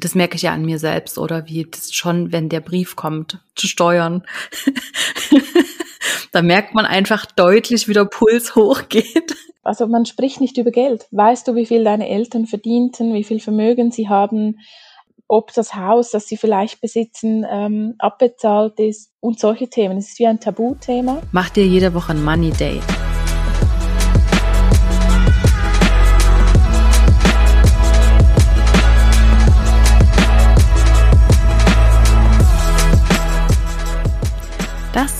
Das merke ich ja an mir selbst oder wie das schon, wenn der Brief kommt, zu steuern. da merkt man einfach deutlich, wie der Puls hochgeht. Also man spricht nicht über Geld. Weißt du, wie viel deine Eltern verdienten, wie viel Vermögen sie haben, ob das Haus, das sie vielleicht besitzen, ähm, abbezahlt ist und solche Themen. Es ist wie ein Tabuthema. Mach dir jede Woche ein Money Day.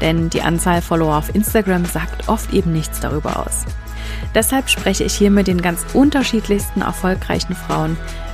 Denn die Anzahl Follower auf Instagram sagt oft eben nichts darüber aus. Deshalb spreche ich hier mit den ganz unterschiedlichsten erfolgreichen Frauen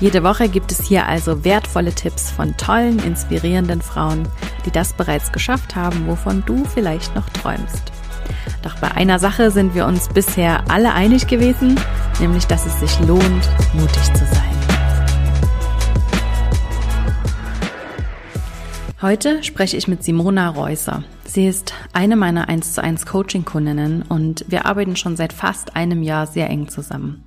Jede Woche gibt es hier also wertvolle Tipps von tollen, inspirierenden Frauen, die das bereits geschafft haben, wovon du vielleicht noch träumst. Doch bei einer Sache sind wir uns bisher alle einig gewesen, nämlich dass es sich lohnt, mutig zu sein. Heute spreche ich mit Simona Reusser. Sie ist eine meiner 1 zu 1 Coaching-Kundinnen und wir arbeiten schon seit fast einem Jahr sehr eng zusammen.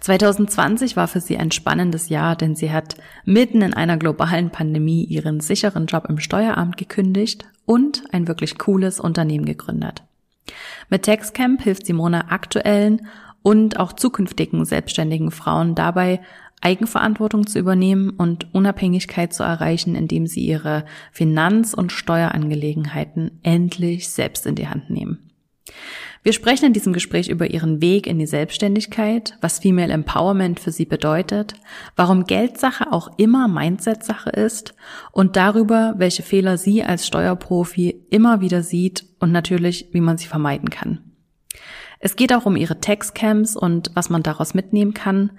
2020 war für sie ein spannendes Jahr, denn sie hat mitten in einer globalen Pandemie ihren sicheren Job im Steueramt gekündigt und ein wirklich cooles Unternehmen gegründet. Mit Textcamp hilft Simona aktuellen und auch zukünftigen selbstständigen Frauen dabei, Eigenverantwortung zu übernehmen und Unabhängigkeit zu erreichen, indem sie ihre Finanz- und Steuerangelegenheiten endlich selbst in die Hand nehmen. Wir sprechen in diesem Gespräch über ihren Weg in die Selbstständigkeit, was Female Empowerment für sie bedeutet, warum Geldsache auch immer Mindset-Sache ist und darüber, welche Fehler sie als Steuerprofi immer wieder sieht und natürlich, wie man sie vermeiden kann. Es geht auch um ihre Textcamps und was man daraus mitnehmen kann,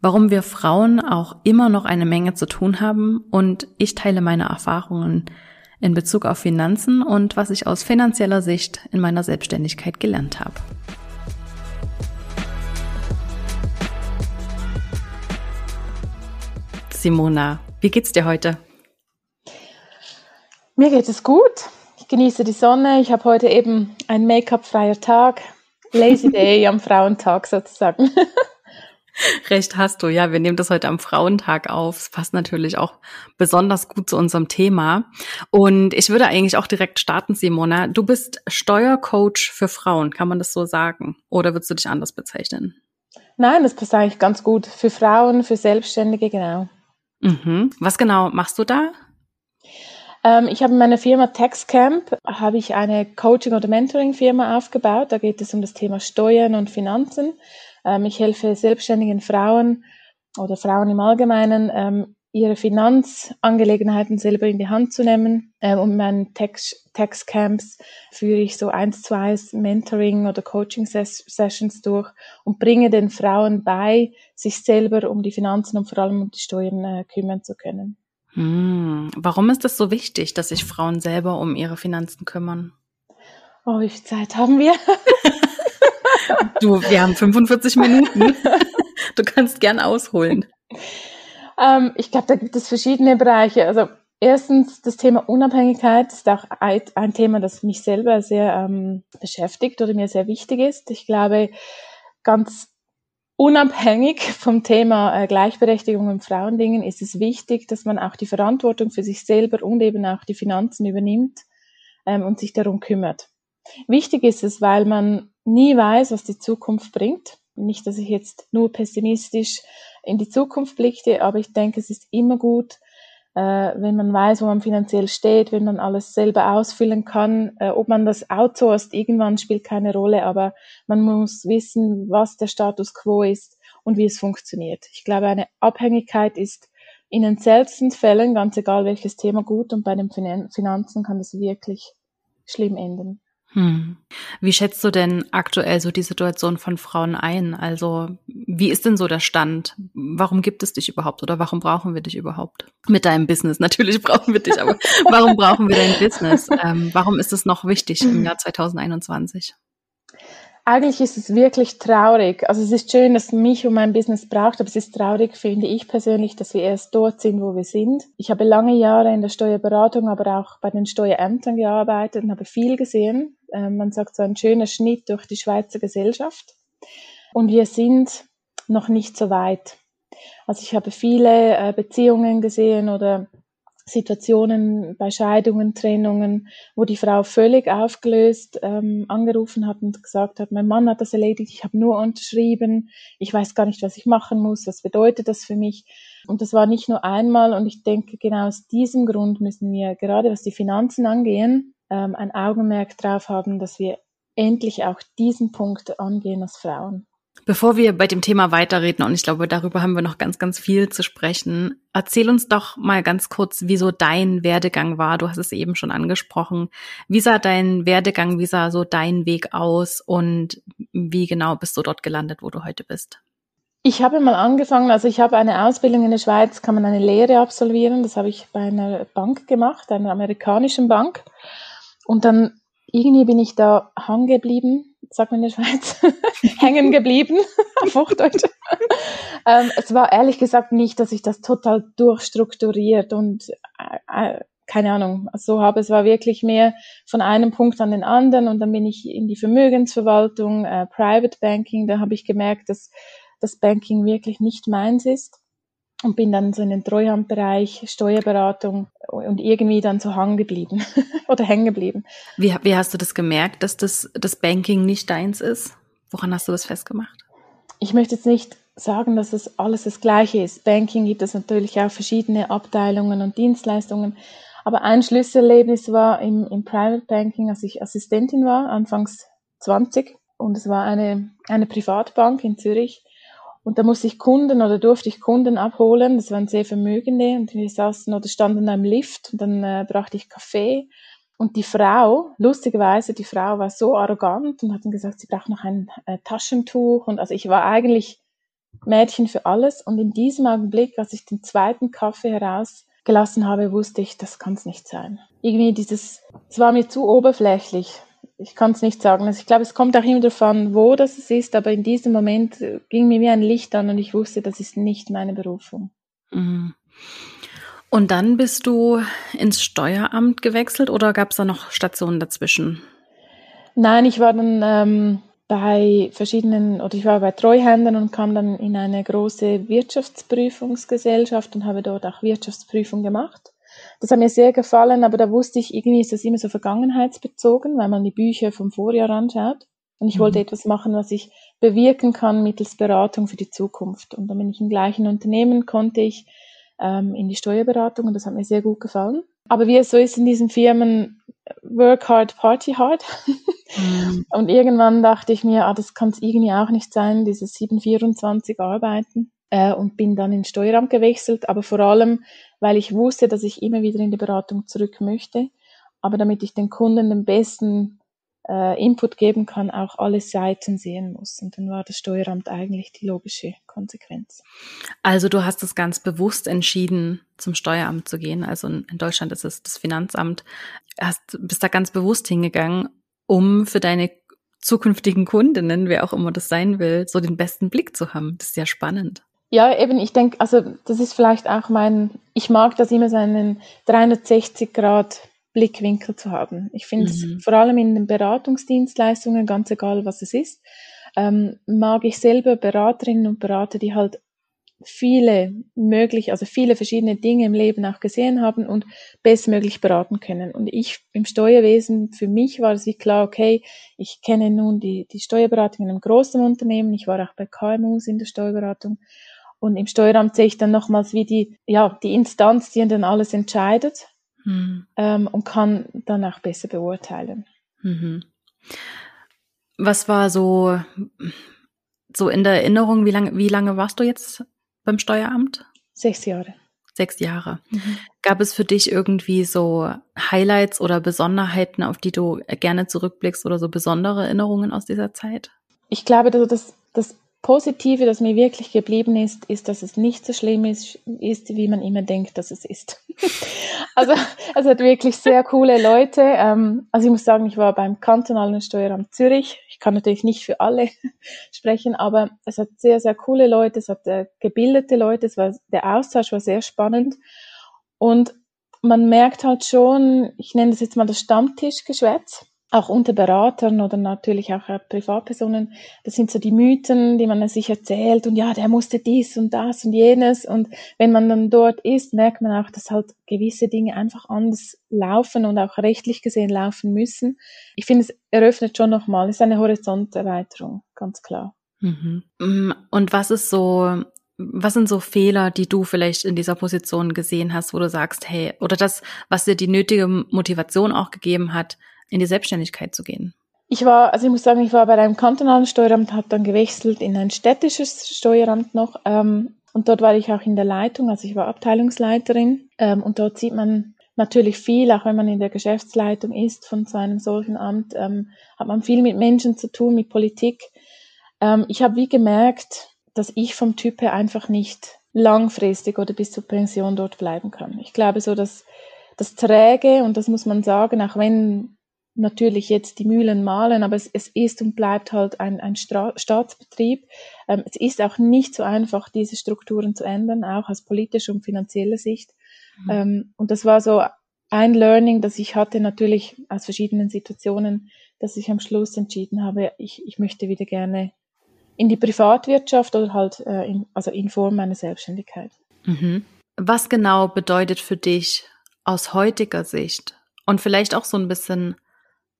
warum wir Frauen auch immer noch eine Menge zu tun haben und ich teile meine Erfahrungen in Bezug auf Finanzen und was ich aus finanzieller Sicht in meiner Selbstständigkeit gelernt habe. Simona, wie geht's dir heute? Mir geht es gut. Ich genieße die Sonne. Ich habe heute eben einen Make-up-freier Tag. Lazy Day am Frauentag sozusagen. Recht hast du, ja. Wir nehmen das heute am Frauentag auf. Es passt natürlich auch besonders gut zu unserem Thema. Und ich würde eigentlich auch direkt starten, Simona. Du bist Steuercoach für Frauen, kann man das so sagen? Oder würdest du dich anders bezeichnen? Nein, das passt eigentlich ganz gut. Für Frauen, für Selbstständige, genau. Mhm. Was genau machst du da? Ähm, ich habe in meiner Firma TaxCamp habe ich eine Coaching- oder Mentoring-Firma aufgebaut. Da geht es um das Thema Steuern und Finanzen. Ähm, ich helfe selbstständigen Frauen oder Frauen im Allgemeinen, ähm, ihre Finanzangelegenheiten selber in die Hand zu nehmen. Ähm, und meinen Tax-Camps führe ich so eins zu eins Mentoring oder Coaching-Sessions durch und bringe den Frauen bei, sich selber um die Finanzen und vor allem um die Steuern äh, kümmern zu können. Hm. Warum ist es so wichtig, dass sich Frauen selber um ihre Finanzen kümmern? Oh, wie viel Zeit haben wir? Du, wir haben 45 Minuten. Du kannst gern ausholen. Ähm, ich glaube, da gibt es verschiedene Bereiche. Also erstens das Thema Unabhängigkeit ist auch ein Thema, das mich selber sehr ähm, beschäftigt oder mir sehr wichtig ist. Ich glaube, ganz unabhängig vom Thema äh, Gleichberechtigung im Frauendingen ist es wichtig, dass man auch die Verantwortung für sich selber und eben auch die Finanzen übernimmt ähm, und sich darum kümmert. Wichtig ist es, weil man nie weiß, was die Zukunft bringt. Nicht, dass ich jetzt nur pessimistisch in die Zukunft blickte, aber ich denke, es ist immer gut, äh, wenn man weiß, wo man finanziell steht, wenn man alles selber ausfüllen kann. Äh, ob man das outsourced, irgendwann spielt keine Rolle, aber man muss wissen, was der Status quo ist und wie es funktioniert. Ich glaube, eine Abhängigkeit ist in den seltensten Fällen, ganz egal welches Thema, gut und bei den Finanzen kann das wirklich schlimm enden. Hm. Wie schätzt du denn aktuell so die Situation von Frauen ein? Also wie ist denn so der Stand? Warum gibt es dich überhaupt oder warum brauchen wir dich überhaupt? Mit deinem Business, natürlich brauchen wir dich, aber warum brauchen wir dein Business? Ähm, warum ist es noch wichtig im Jahr 2021? Eigentlich ist es wirklich traurig. Also es ist schön, dass mich und mein Business braucht, aber es ist traurig, finde ich persönlich, dass wir erst dort sind, wo wir sind. Ich habe lange Jahre in der Steuerberatung, aber auch bei den Steuerämtern gearbeitet und habe viel gesehen. Ähm, man sagt so ein schöner Schnitt durch die Schweizer Gesellschaft. Und wir sind noch nicht so weit. Also ich habe viele äh, Beziehungen gesehen oder Situationen bei Scheidungen, Trennungen, wo die Frau völlig aufgelöst ähm, angerufen hat und gesagt hat, mein Mann hat das erledigt, ich habe nur unterschrieben, ich weiß gar nicht, was ich machen muss, was bedeutet das für mich. Und das war nicht nur einmal und ich denke, genau aus diesem Grund müssen wir, gerade was die Finanzen angehen, ähm, ein Augenmerk drauf haben, dass wir endlich auch diesen Punkt angehen als Frauen. Bevor wir bei dem Thema weiterreden, und ich glaube, darüber haben wir noch ganz, ganz viel zu sprechen, erzähl uns doch mal ganz kurz, wieso dein Werdegang war. Du hast es eben schon angesprochen. Wie sah dein Werdegang, wie sah so dein Weg aus und wie genau bist du dort gelandet, wo du heute bist? Ich habe mal angefangen, also ich habe eine Ausbildung in der Schweiz, kann man eine Lehre absolvieren. Das habe ich bei einer Bank gemacht, einer amerikanischen Bank. Und dann irgendwie bin ich da hängen geblieben sagt man in der Schweiz, hängen geblieben, auf Hochdeutsch. ähm, es war ehrlich gesagt nicht, dass ich das total durchstrukturiert und äh, äh, keine Ahnung, so habe. Es war wirklich mehr von einem Punkt an den anderen und dann bin ich in die Vermögensverwaltung, äh, Private Banking, da habe ich gemerkt, dass das Banking wirklich nicht meins ist und bin dann so in den Treuhandbereich, Steuerberatung und irgendwie dann so hängen geblieben oder hängen geblieben. Wie, wie hast du das gemerkt, dass das, das Banking nicht deins ist? Woran hast du das festgemacht? Ich möchte jetzt nicht sagen, dass es alles das Gleiche ist. Banking gibt es natürlich auch verschiedene Abteilungen und Dienstleistungen. Aber ein Schlüsselerlebnis war im, im Private Banking, als ich Assistentin war, anfangs 20. Und es war eine, eine Privatbank in Zürich. Und da musste ich Kunden oder durfte ich Kunden abholen. Das waren sehr Vermögende und wir saßen oder standen in einem Lift und dann äh, brachte ich Kaffee. Und die Frau, lustigerweise, die Frau war so arrogant und hat dann gesagt, sie braucht noch ein äh, Taschentuch. Und also ich war eigentlich Mädchen für alles. Und in diesem Augenblick, als ich den zweiten Kaffee herausgelassen habe, wusste ich, das kann es nicht sein. Irgendwie dieses, es war mir zu oberflächlich ich kann es nicht sagen. Also ich glaube, es kommt auch immer darauf an, wo das ist, aber in diesem Moment ging mir wie ein Licht an und ich wusste, das ist nicht meine Berufung. Mhm. Und dann bist du ins Steueramt gewechselt oder gab es da noch Stationen dazwischen? Nein, ich war dann ähm, bei verschiedenen, oder ich war bei Treuhändern und kam dann in eine große Wirtschaftsprüfungsgesellschaft und habe dort auch Wirtschaftsprüfung gemacht. Das hat mir sehr gefallen, aber da wusste ich, irgendwie ist das immer so vergangenheitsbezogen, weil man die Bücher vom Vorjahr anschaut. Und ich mhm. wollte etwas machen, was ich bewirken kann mittels Beratung für die Zukunft. Und dann bin ich im gleichen Unternehmen, konnte ich ähm, in die Steuerberatung und das hat mir sehr gut gefallen. Aber wie es so ist in diesen Firmen, work hard, party hard. Mhm. Und irgendwann dachte ich mir, ah, das kann es irgendwie auch nicht sein, dieses 724 arbeiten äh, und bin dann ins Steueramt gewechselt, aber vor allem, weil ich wusste, dass ich immer wieder in die Beratung zurück möchte, aber damit ich den Kunden den besten äh, Input geben kann, auch alle Seiten sehen muss. Und dann war das Steueramt eigentlich die logische Konsequenz. Also du hast es ganz bewusst entschieden, zum Steueramt zu gehen. Also in Deutschland ist es das Finanzamt. Hast, bist da ganz bewusst hingegangen, um für deine zukünftigen Kundinnen, wer auch immer das sein will, so den besten Blick zu haben. Das ist ja spannend. Ja, eben, ich denke, also das ist vielleicht auch mein, ich mag das immer so einen 360 Grad Blickwinkel zu haben. Ich finde es mhm. vor allem in den Beratungsdienstleistungen, ganz egal was es ist, ähm, mag ich selber Beraterinnen und Berater, die halt viele möglich, also viele verschiedene Dinge im Leben auch gesehen haben und bestmöglich beraten können. Und ich im Steuerwesen, für mich war es wie klar, okay, ich kenne nun die, die Steuerberatung in einem großen Unternehmen, ich war auch bei KMUs in der Steuerberatung Und im Steueramt sehe ich dann nochmals, wie die, ja, die Instanz, die dann alles entscheidet mhm. ähm, und kann dann auch besser beurteilen. Mhm. Was war so, so in der Erinnerung, wie lange, wie lange warst du jetzt beim Steueramt? Sechs Jahre. Sechs Jahre. Mhm. Gab es für dich irgendwie so Highlights oder Besonderheiten, auf die du gerne zurückblickst oder so besondere Erinnerungen aus dieser Zeit? Ich glaube, dass das, das Positive, das mir wirklich geblieben ist, ist, dass es nicht so schlimm ist, ist wie man immer denkt, dass es ist. also es hat wirklich sehr coole Leute. Ähm, also ich muss sagen, ich war beim kantonalen Steueramt Zürich. Ich kann natürlich nicht für alle sprechen, aber es hat sehr, sehr coole Leute, es hat äh, gebildete Leute, es war, der Austausch war sehr spannend. Und man merkt halt schon, ich nenne das jetzt mal das Stammtischgeschwätz auch unter Beratern oder natürlich auch äh, Privatpersonen, das sind so die Mythen, die man sich erzählt und ja, der musste dies und das und jenes und wenn man dann dort ist, merkt man auch, dass halt gewisse Dinge einfach anders laufen und auch rechtlich gesehen laufen müssen. Ich finde, es eröffnet schon nochmal, es ist eine Horizonterweiterung, ganz klar. Mhm. Mm, und was ist so, was sind so Fehler, die du vielleicht in dieser Position gesehen hast, wo du sagst, hey, oder das, was dir die nötige Motivation auch gegeben hat, in die Selbstständigkeit zu gehen? Ich war, also ich muss sagen, ich war bei einem kantonalen Steueramt, habe dann gewechselt in ein städtisches Steueramt noch. Ähm, und dort war ich auch in der Leitung, also ich war Abteilungsleiterin. Ähm, und dort sieht man natürlich viel, auch wenn man in der Geschäftsleitung ist von so einem solchen Amt, ähm, hat man viel mit Menschen zu tun, mit Politik. Ähm, ich habe wie gemerkt, dass ich vom Typ her einfach nicht langfristig oder bis zur Pension dort bleiben kann. Ich glaube so, dass das Träge, und das muss man sagen, auch wenn natürlich jetzt die Mühlen malen, aber es, es ist und bleibt halt ein, ein Stra Staatsbetrieb. Ähm, es ist auch nicht so einfach, diese Strukturen zu ändern, auch aus politischer und finanzieller Sicht. Mhm. Ähm, und das war so ein Learning, das ich hatte, natürlich aus verschiedenen Situationen, dass ich am Schluss entschieden habe, ich, ich möchte wieder gerne in die Privatwirtschaft oder halt äh, in, also in Form meiner Selbstständigkeit. Mhm. Was genau bedeutet für dich aus heutiger Sicht und vielleicht auch so ein bisschen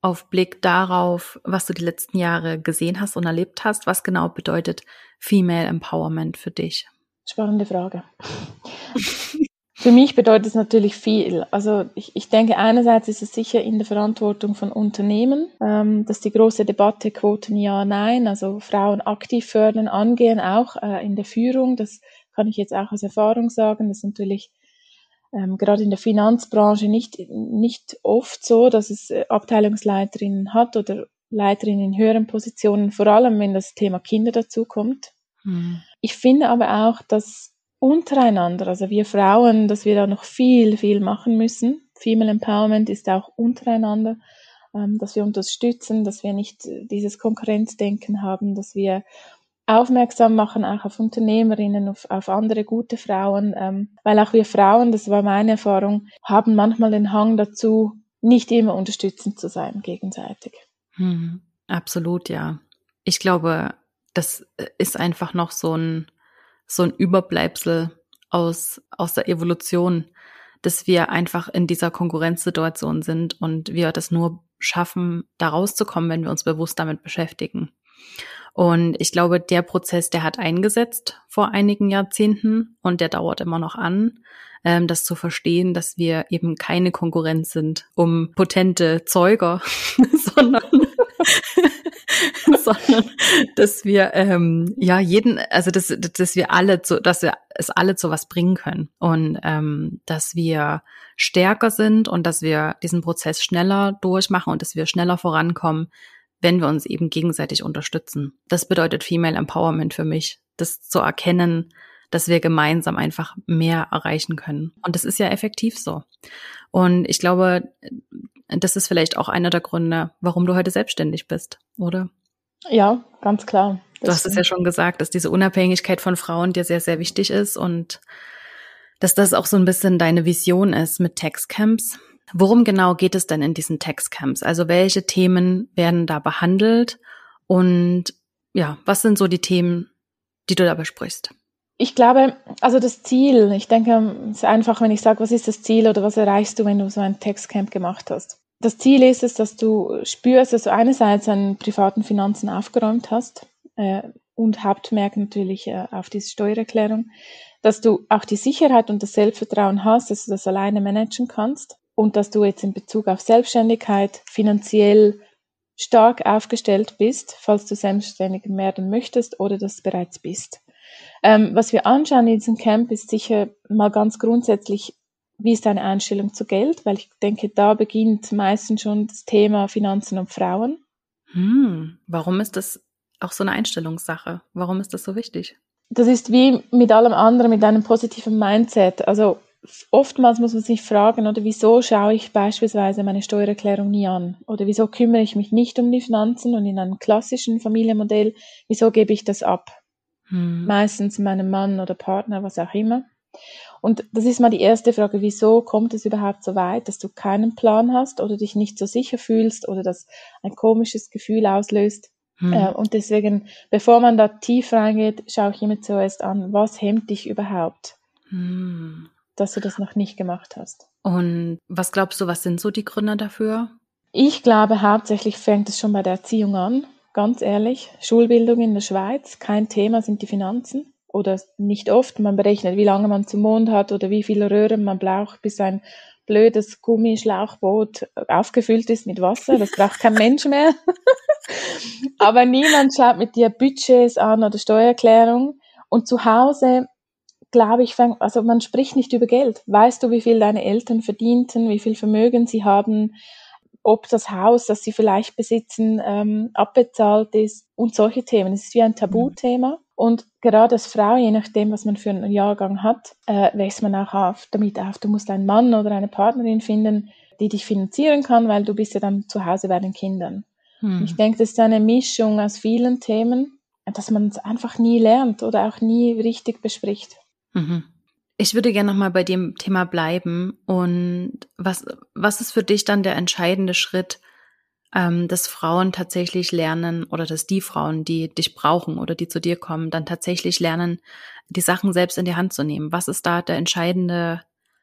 auf Blick darauf, was du die letzten Jahre gesehen hast und erlebt hast, was genau bedeutet Female Empowerment für dich? Spannende Frage. für mich bedeutet es natürlich viel. Also ich, ich denke, einerseits ist es sicher in der Verantwortung von Unternehmen, ähm, dass die große Debatte Quoten ja, nein, also Frauen aktiv fördern, angehen, auch äh, in der Führung. Das kann ich jetzt auch aus Erfahrung sagen. Das ist natürlich ähm, gerade in der Finanzbranche nicht, nicht oft so, dass es äh, Abteilungsleiterinnen hat oder Leiterinnen in höheren Positionen, vor allem wenn das Thema Kinder dazukommt. Mhm. Ich finde aber auch, dass untereinander, also wir Frauen, dass wir da noch viel, viel machen müssen. Female Empowerment ist auch untereinander, ähm, dass wir unterstützen, dass wir nicht äh, dieses Konkurrenzdenken haben, dass wir aufmerksam machen, auch auf Unternehmerinnen, auf, auf andere gute Frauen, ähm, weil auch wir Frauen, das war meine Erfahrung, haben manchmal den Hang dazu, nicht immer unterstützend zu sein gegenseitig. Hm, absolut, ja. Ich glaube, das ist einfach noch so ein, so ein Überbleibsel aus, aus der Evolution, dass wir einfach in dieser Konkurrenzsituation sind und wir das nur schaffen, da rauszukommen, wenn wir uns bewusst damit beschäftigen. Und ich glaube, der Prozess, der hat eingesetzt vor einigen Jahrzehnten und der dauert immer noch an, ähm, das zu verstehen, dass wir eben keine Konkurrenz sind um potente Zeuger, sondern sondern dass wir ähm, ja jeden, also dass, dass wir alle zu, dass wir es alle zu was bringen können. Und ähm, dass wir stärker sind und dass wir diesen Prozess schneller durchmachen und dass wir schneller vorankommen, wenn wir uns eben gegenseitig unterstützen. Das bedeutet Female Empowerment für mich, das zu erkennen, dass wir gemeinsam einfach mehr erreichen können. Und das ist ja effektiv so. Und ich glaube, das ist vielleicht auch einer der Gründe, warum du heute selbstständig bist, oder? Ja, ganz klar. Du hast es ja schon gesagt, dass diese Unabhängigkeit von Frauen dir sehr, sehr wichtig ist und dass das auch so ein bisschen deine Vision ist mit Textcamps. Worum genau geht es denn in diesen Textcamps? Also welche Themen werden da behandelt und ja, was sind so die Themen, die du da besprichst? Ich glaube, also das Ziel, ich denke, es ist einfach, wenn ich sage, was ist das Ziel oder was erreichst du, wenn du so ein Textcamp gemacht hast. Das Ziel ist es, dass du spürst, dass du einerseits an privaten Finanzen aufgeräumt hast, äh, und Hauptmerk natürlich äh, auf diese Steuererklärung, dass du auch die Sicherheit und das Selbstvertrauen hast, dass du das alleine managen kannst und dass du jetzt in Bezug auf Selbstständigkeit finanziell stark aufgestellt bist, falls du selbstständig werden möchtest oder das bereits bist. Ähm, was wir anschauen in diesem Camp ist sicher mal ganz grundsätzlich, wie ist deine Einstellung zu Geld, weil ich denke, da beginnt meistens schon das Thema Finanzen und Frauen. Hm, warum ist das auch so eine Einstellungssache? Warum ist das so wichtig? Das ist wie mit allem anderen, mit einem positiven Mindset. Also oftmals muss man sich fragen, oder wieso schaue ich beispielsweise meine Steuererklärung nie an? Oder wieso kümmere ich mich nicht um die Finanzen und in einem klassischen Familienmodell, wieso gebe ich das ab? Hm. Meistens meinem Mann oder Partner, was auch immer. Und das ist mal die erste Frage, wieso kommt es überhaupt so weit, dass du keinen Plan hast oder dich nicht so sicher fühlst oder das ein komisches Gefühl auslöst? Hm. Äh, und deswegen, bevor man da tief reingeht, schaue ich immer zuerst an, was hemmt dich überhaupt? Hm dass du das noch nicht gemacht hast. Und was glaubst du, was sind so die Gründe dafür? Ich glaube, hauptsächlich fängt es schon bei der Erziehung an. Ganz ehrlich, Schulbildung in der Schweiz, kein Thema sind die Finanzen. Oder nicht oft. Man berechnet, wie lange man zum Mond hat oder wie viele Röhren man braucht, bis ein blödes Gummischlauchboot aufgefüllt ist mit Wasser. Das braucht kein Mensch mehr. Aber niemand schaut mit dir Budgets an oder Steuererklärung. Und zu Hause glaube ich, also man spricht nicht über Geld. Weißt du, wie viel deine Eltern verdienten, wie viel Vermögen sie haben, ob das Haus, das sie vielleicht besitzen, ähm, abbezahlt ist und solche Themen. Es ist wie ein Tabuthema. Und gerade als Frau, je nachdem, was man für einen Jahrgang hat, äh, wächst man auch auf, damit auf. Du musst einen Mann oder eine Partnerin finden, die dich finanzieren kann, weil du bist ja dann zu Hause bei den Kindern. Hm. Ich denke, das ist eine Mischung aus vielen Themen, dass man es einfach nie lernt oder auch nie richtig bespricht. Mhm. Ich würde gerne nochmal bei dem Thema bleiben. Und was, was ist für dich dann der entscheidende Schritt, ähm, dass Frauen tatsächlich lernen oder dass die Frauen, die dich brauchen oder die zu dir kommen, dann tatsächlich lernen, die Sachen selbst in die Hand zu nehmen? Was ist da der entscheidende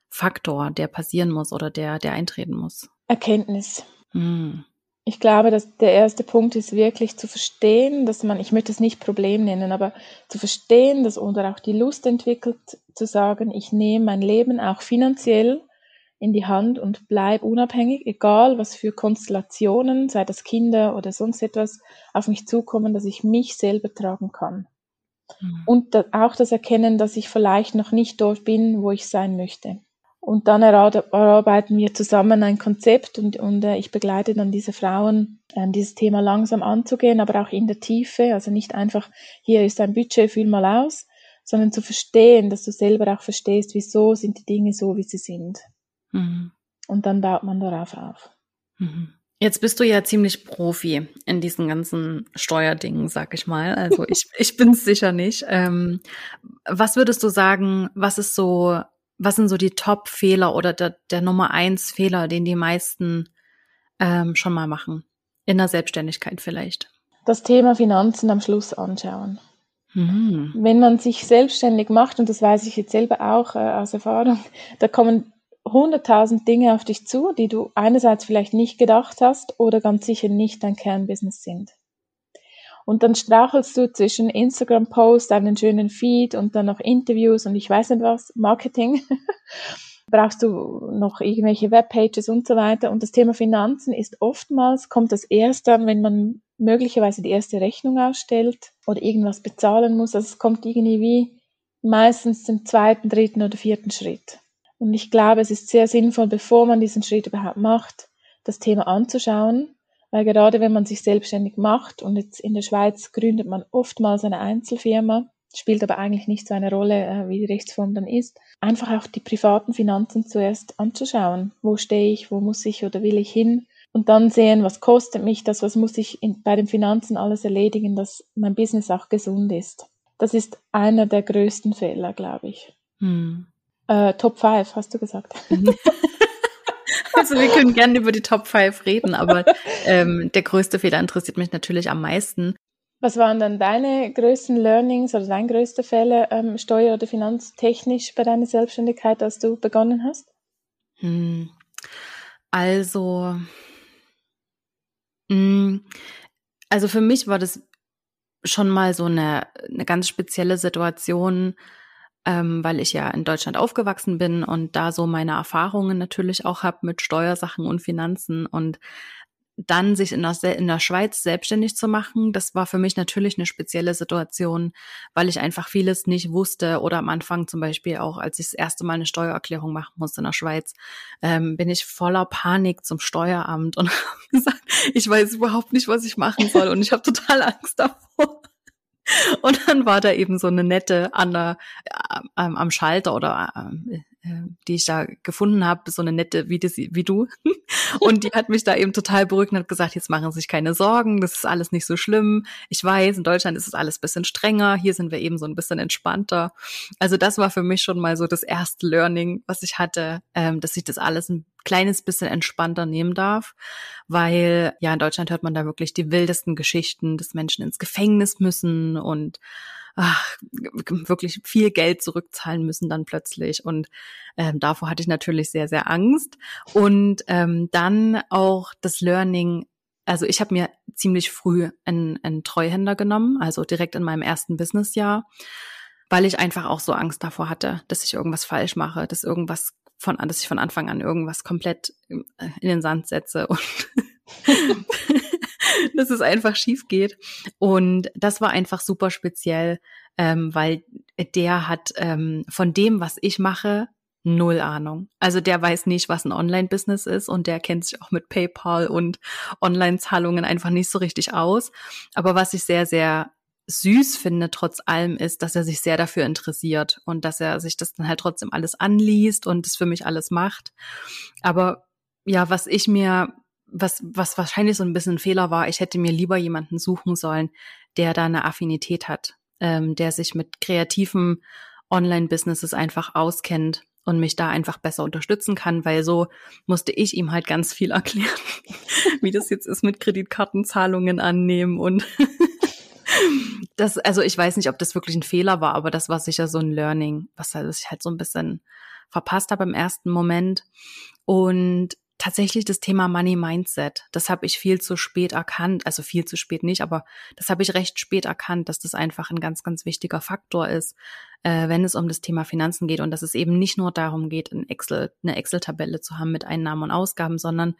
Faktor, der passieren muss oder der, der eintreten muss? Erkenntnis. Hm. Ich glaube, dass der erste Punkt ist wirklich zu verstehen, dass man, ich möchte es nicht Problem nennen, aber zu verstehen, dass oder auch die Lust entwickelt, zu sagen, ich nehme mein Leben auch finanziell in die Hand und bleib unabhängig, egal was für Konstellationen, sei das Kinder oder sonst etwas, auf mich zukommen, dass ich mich selber tragen kann. Mhm. Und auch das Erkennen, dass ich vielleicht noch nicht dort bin, wo ich sein möchte. Und dann erarbeiten wir zusammen ein Konzept und, und äh, ich begleite dann diese Frauen, äh, dieses Thema langsam anzugehen, aber auch in der Tiefe. Also nicht einfach, hier ist ein Budget, fühl mal aus, sondern zu verstehen, dass du selber auch verstehst, wieso sind die Dinge so, wie sie sind. Mhm. Und dann baut man darauf auf. Mhm. Jetzt bist du ja ziemlich Profi in diesen ganzen Steuerdingen, sag ich mal. Also ich, ich bin es sicher nicht. Ähm, was würdest du sagen, was ist so was sind so die Top-Fehler oder der, der Nummer eins Fehler, den die meisten ähm, schon mal machen? In der Selbstständigkeit vielleicht. Das Thema Finanzen am Schluss anschauen. Mhm. Wenn man sich selbstständig macht, und das weiß ich jetzt selber auch äh, aus Erfahrung, da kommen hunderttausend Dinge auf dich zu, die du einerseits vielleicht nicht gedacht hast oder ganz sicher nicht dein Kernbusiness sind. Und dann strauchelst du zwischen Instagram-Post, einen schönen Feed und dann noch Interviews und ich weiß nicht was, Marketing. Brauchst du noch irgendwelche Webpages und so weiter. Und das Thema Finanzen ist oftmals, kommt das erst dann, wenn man möglicherweise die erste Rechnung ausstellt oder irgendwas bezahlen muss. Also es kommt irgendwie wie meistens zum zweiten, dritten oder vierten Schritt. Und ich glaube, es ist sehr sinnvoll, bevor man diesen Schritt überhaupt macht, das Thema anzuschauen weil gerade wenn man sich selbstständig macht und jetzt in der Schweiz gründet man oftmals eine Einzelfirma, spielt aber eigentlich nicht so eine Rolle, äh, wie die Rechtsform dann ist, einfach auch die privaten Finanzen zuerst anzuschauen. Wo stehe ich, wo muss ich oder will ich hin? Und dann sehen, was kostet mich das, was muss ich in, bei den Finanzen alles erledigen, dass mein Business auch gesund ist. Das ist einer der größten Fehler, glaube ich. Hm. Äh, Top 5, hast du gesagt. Also wir können gerne über die Top 5 reden, aber ähm, der größte Fehler interessiert mich natürlich am meisten. Was waren dann deine größten Learnings oder dein größter Fehler ähm, steuer- oder finanztechnisch bei deiner Selbstständigkeit, als du begonnen hast? Hm. Also, mh, hm, also für mich war das schon mal so eine, eine ganz spezielle Situation, ähm, weil ich ja in Deutschland aufgewachsen bin und da so meine Erfahrungen natürlich auch habe mit Steuersachen und Finanzen und dann sich in der, in der Schweiz selbstständig zu machen, das war für mich natürlich eine spezielle Situation, weil ich einfach vieles nicht wusste oder am Anfang zum Beispiel auch, als ich das erste Mal eine Steuererklärung machen musste in der Schweiz, ähm, bin ich voller Panik zum Steueramt und habe gesagt, ich weiß überhaupt nicht, was ich machen soll und ich habe total Angst davor. Und dann war da eben so eine nette an der, äh, am Schalter oder äh, äh, die ich da gefunden habe, so eine nette wie, das, wie du. Und die hat mich da eben total beruhigt und hat gesagt, jetzt machen Sie sich keine Sorgen, das ist alles nicht so schlimm. Ich weiß, in Deutschland ist es alles bisschen strenger, hier sind wir eben so ein bisschen entspannter. Also das war für mich schon mal so das erste Learning, was ich hatte, ähm, dass ich das alles ein kleines bisschen entspannter nehmen darf, weil ja in Deutschland hört man da wirklich die wildesten Geschichten, dass Menschen ins Gefängnis müssen und ach, wirklich viel Geld zurückzahlen müssen dann plötzlich. Und ähm, davor hatte ich natürlich sehr, sehr Angst. Und ähm, dann auch das Learning, also ich habe mir ziemlich früh einen, einen Treuhänder genommen, also direkt in meinem ersten Businessjahr, weil ich einfach auch so Angst davor hatte, dass ich irgendwas falsch mache, dass irgendwas von, dass ich von Anfang an irgendwas komplett in den Sand setze und dass es einfach schief geht. Und das war einfach super speziell, ähm, weil der hat ähm, von dem, was ich mache, null Ahnung. Also der weiß nicht, was ein Online-Business ist und der kennt sich auch mit PayPal und Online-Zahlungen einfach nicht so richtig aus. Aber was ich sehr, sehr süß finde, trotz allem, ist, dass er sich sehr dafür interessiert und dass er sich das dann halt trotzdem alles anliest und es für mich alles macht. Aber ja, was ich mir was, was wahrscheinlich so ein bisschen ein Fehler war, ich hätte mir lieber jemanden suchen sollen, der da eine Affinität hat, ähm, der sich mit kreativen Online-Businesses einfach auskennt und mich da einfach besser unterstützen kann, weil so musste ich ihm halt ganz viel erklären, wie das jetzt ist mit Kreditkartenzahlungen annehmen und das, also ich weiß nicht, ob das wirklich ein Fehler war, aber das war sicher so ein Learning, was ich halt so ein bisschen verpasst habe im ersten Moment. Und tatsächlich das Thema Money Mindset. Das habe ich viel zu spät erkannt, also viel zu spät nicht, aber das habe ich recht spät erkannt, dass das einfach ein ganz, ganz wichtiger Faktor ist, äh, wenn es um das Thema Finanzen geht und dass es eben nicht nur darum geht, ein Excel, eine Excel-Tabelle zu haben mit Einnahmen und Ausgaben, sondern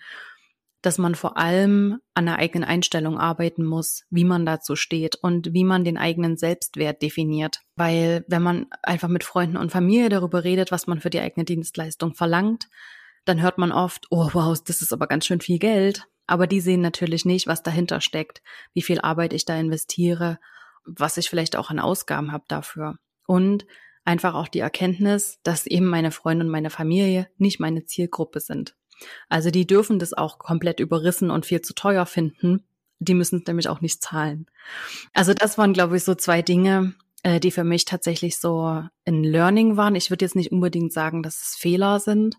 dass man vor allem an der eigenen Einstellung arbeiten muss, wie man dazu steht und wie man den eigenen Selbstwert definiert. Weil wenn man einfach mit Freunden und Familie darüber redet, was man für die eigene Dienstleistung verlangt, dann hört man oft, oh wow, das ist aber ganz schön viel Geld. Aber die sehen natürlich nicht, was dahinter steckt, wie viel Arbeit ich da investiere, was ich vielleicht auch an Ausgaben habe dafür. Und einfach auch die Erkenntnis, dass eben meine Freunde und meine Familie nicht meine Zielgruppe sind. Also die dürfen das auch komplett überrissen und viel zu teuer finden. Die müssen es nämlich auch nicht zahlen. Also das waren, glaube ich, so zwei Dinge, äh, die für mich tatsächlich so ein Learning waren. Ich würde jetzt nicht unbedingt sagen, dass es Fehler sind,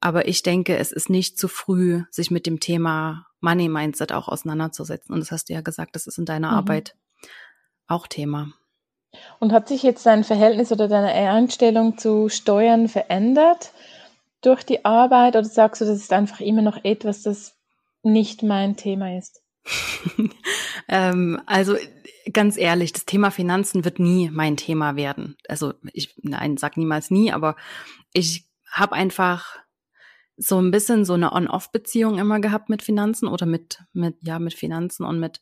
aber ich denke, es ist nicht zu früh, sich mit dem Thema Money Mindset auch auseinanderzusetzen. Und das hast du ja gesagt, das ist in deiner mhm. Arbeit auch Thema. Und hat sich jetzt dein Verhältnis oder deine Einstellung zu Steuern verändert durch die Arbeit oder sagst du, das ist einfach immer noch etwas, das nicht mein Thema ist? ähm, also ganz ehrlich, das Thema Finanzen wird nie mein Thema werden. Also ich nein, sag niemals nie, aber ich habe einfach so ein bisschen so eine On-Off-Beziehung immer gehabt mit Finanzen oder mit, mit, ja, mit Finanzen und mit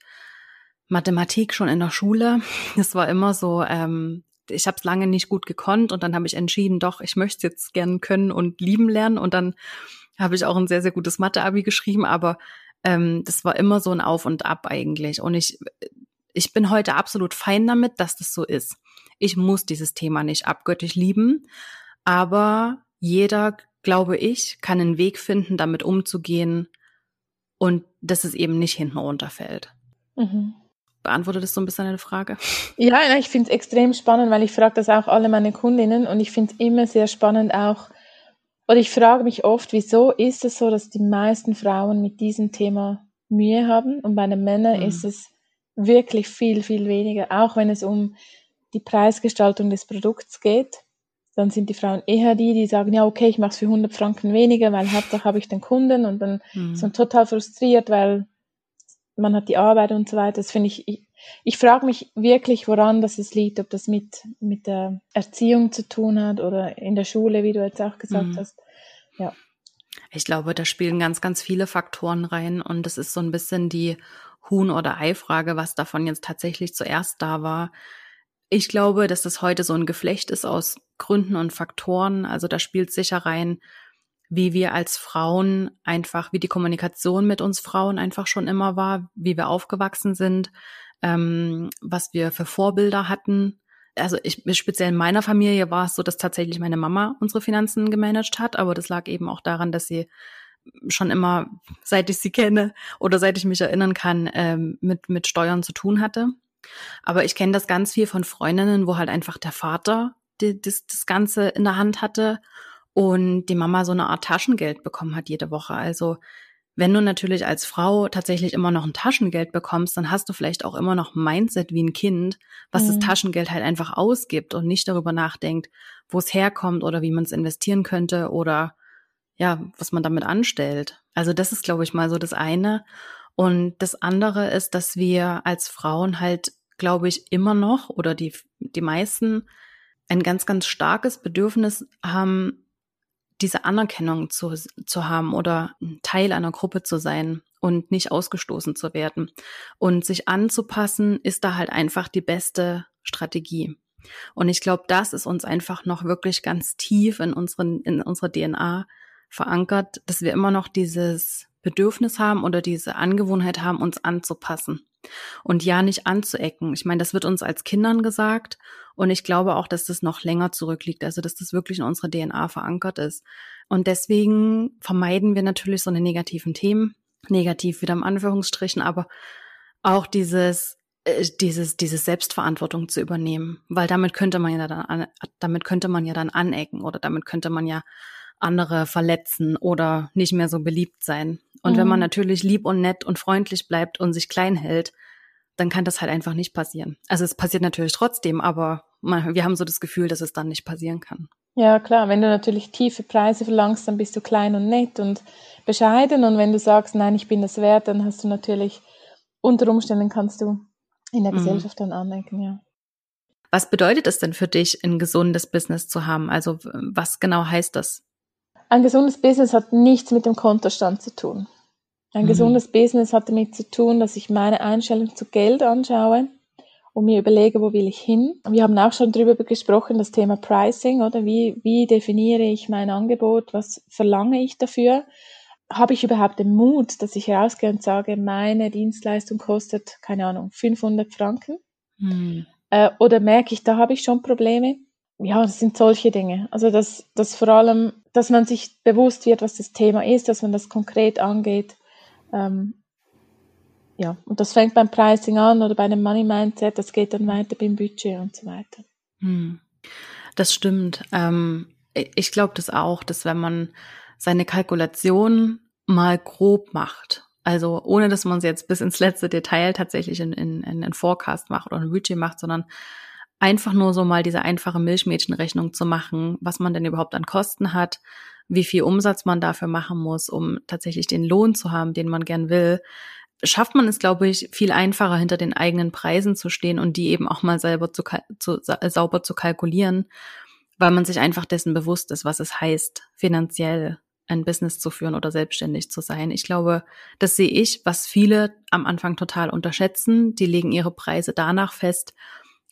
Mathematik schon in der Schule. Es war immer so, ähm, ich habe es lange nicht gut gekonnt und dann habe ich entschieden, doch, ich möchte jetzt gern können und lieben lernen. Und dann habe ich auch ein sehr, sehr gutes Mathe-Abi geschrieben, aber ähm, das war immer so ein Auf und Ab eigentlich. Und ich, ich bin heute absolut fein damit, dass das so ist. Ich muss dieses Thema nicht abgöttisch lieben, aber jeder glaube ich, kann einen Weg finden, damit umzugehen und dass es eben nicht hinten runterfällt. Mhm. Beantwortet das so ein bisschen deine Frage? Ja, ich finde es extrem spannend, weil ich frage das auch alle meine Kundinnen und ich finde es immer sehr spannend auch, oder ich frage mich oft, wieso ist es so, dass die meisten Frauen mit diesem Thema Mühe haben und bei den Männern mhm. ist es wirklich viel, viel weniger, auch wenn es um die Preisgestaltung des Produkts geht dann sind die Frauen eher die, die sagen, ja, okay, ich mache es für 100 Franken weniger, weil Hauptsache habe ich den Kunden und dann mhm. man total frustriert, weil man hat die Arbeit und so weiter. Das finde ich, ich, Ich frage mich wirklich, woran das es liegt, ob das mit, mit der Erziehung zu tun hat oder in der Schule, wie du jetzt auch gesagt mhm. hast. Ja. Ich glaube, da spielen ganz, ganz viele Faktoren rein und das ist so ein bisschen die Huhn- oder Ei-Frage, was davon jetzt tatsächlich zuerst da war. Ich glaube, dass das heute so ein Geflecht ist aus Gründen und Faktoren. Also da spielt sicher rein, wie wir als Frauen einfach, wie die Kommunikation mit uns Frauen einfach schon immer war, wie wir aufgewachsen sind, ähm, was wir für Vorbilder hatten. Also ich, speziell in meiner Familie war es so, dass tatsächlich meine Mama unsere Finanzen gemanagt hat, aber das lag eben auch daran, dass sie schon immer, seit ich sie kenne oder seit ich mich erinnern kann, ähm, mit, mit Steuern zu tun hatte. Aber ich kenne das ganz viel von Freundinnen, wo halt einfach der Vater die, das, das Ganze in der Hand hatte und die Mama so eine Art Taschengeld bekommen hat jede Woche. Also wenn du natürlich als Frau tatsächlich immer noch ein Taschengeld bekommst, dann hast du vielleicht auch immer noch ein Mindset wie ein Kind, was mhm. das Taschengeld halt einfach ausgibt und nicht darüber nachdenkt, wo es herkommt oder wie man es investieren könnte oder ja, was man damit anstellt. Also das ist, glaube ich, mal so das eine. Und das andere ist, dass wir als Frauen halt, glaube ich, immer noch oder die, die meisten ein ganz, ganz starkes Bedürfnis haben, diese Anerkennung zu, zu haben oder Teil einer Gruppe zu sein und nicht ausgestoßen zu werden. Und sich anzupassen ist da halt einfach die beste Strategie. Und ich glaube, das ist uns einfach noch wirklich ganz tief in, unseren, in unserer DNA verankert, dass wir immer noch dieses Bedürfnis haben oder diese Angewohnheit haben, uns anzupassen und ja nicht anzuecken. Ich meine, das wird uns als Kindern gesagt und ich glaube auch, dass das noch länger zurückliegt, also dass das wirklich in unserer DNA verankert ist. Und deswegen vermeiden wir natürlich so eine negativen Themen, negativ wieder im Anführungsstrichen, aber auch dieses äh, dieses dieses Selbstverantwortung zu übernehmen, weil damit könnte man ja dann damit könnte man ja dann anecken oder damit könnte man ja andere verletzen oder nicht mehr so beliebt sein. Und mhm. wenn man mhm. natürlich lieb und nett und freundlich bleibt und sich klein hält, dann kann das halt einfach nicht passieren. Also es passiert natürlich trotzdem, aber man, wir haben so das Gefühl, dass es dann nicht passieren kann. Ja, klar, wenn du natürlich tiefe Preise verlangst, dann bist du klein und nett und bescheiden. Und wenn du sagst, nein, ich bin das wert, dann hast du natürlich, unter Umständen kannst du in der mhm. Gesellschaft dann andenken, ja. Was bedeutet es denn für dich, ein gesundes Business zu haben? Also was genau heißt das? Ein gesundes Business hat nichts mit dem Kontostand zu tun. Ein mhm. gesundes Business hat damit zu tun, dass ich meine Einstellung zu Geld anschaue und mir überlege, wo will ich hin. Wir haben auch schon darüber gesprochen, das Thema Pricing, oder wie, wie definiere ich mein Angebot, was verlange ich dafür? Habe ich überhaupt den Mut, dass ich herausgehe und sage, meine Dienstleistung kostet, keine Ahnung, 500 Franken? Mhm. Äh, oder merke ich, da habe ich schon Probleme? Ja, das sind solche Dinge. Also dass, dass vor allem, dass man sich bewusst wird, was das Thema ist, dass man das konkret angeht. Ähm, ja, und das fängt beim Pricing an oder bei einem Money Mindset, das geht dann weiter beim Budget und so weiter. Hm. Das stimmt. Ähm, ich glaube das auch, dass wenn man seine Kalkulation mal grob macht, also ohne dass man es jetzt bis ins letzte Detail tatsächlich in, in, in einen Forecast macht oder ein Budget macht, sondern einfach nur so mal diese einfache Milchmädchenrechnung zu machen, was man denn überhaupt an Kosten hat, wie viel Umsatz man dafür machen muss, um tatsächlich den Lohn zu haben, den man gern will, schafft man es, glaube ich, viel einfacher hinter den eigenen Preisen zu stehen und die eben auch mal selber zu, zu sauber zu kalkulieren, weil man sich einfach dessen bewusst ist, was es heißt, finanziell ein Business zu führen oder selbstständig zu sein. Ich glaube, das sehe ich, was viele am Anfang total unterschätzen. Die legen ihre Preise danach fest,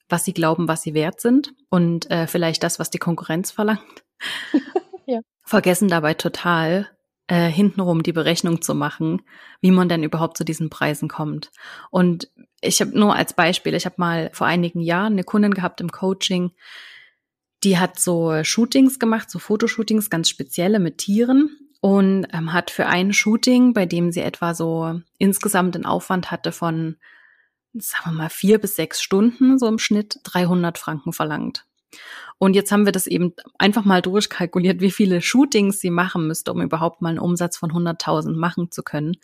was sie glauben, was sie wert sind und äh, vielleicht das, was die Konkurrenz verlangt. ja. Vergessen dabei total, äh, hintenrum die Berechnung zu machen, wie man denn überhaupt zu diesen Preisen kommt. Und ich habe nur als Beispiel, ich habe mal vor einigen Jahren eine Kundin gehabt im Coaching, die hat so Shootings gemacht, so Fotoshootings, ganz spezielle mit Tieren und ähm, hat für ein Shooting, bei dem sie etwa so insgesamt einen Aufwand hatte von sagen wir mal, vier bis sechs Stunden so im Schnitt 300 Franken verlangt. Und jetzt haben wir das eben einfach mal durchkalkuliert, wie viele Shootings sie machen müsste, um überhaupt mal einen Umsatz von 100.000 machen zu können,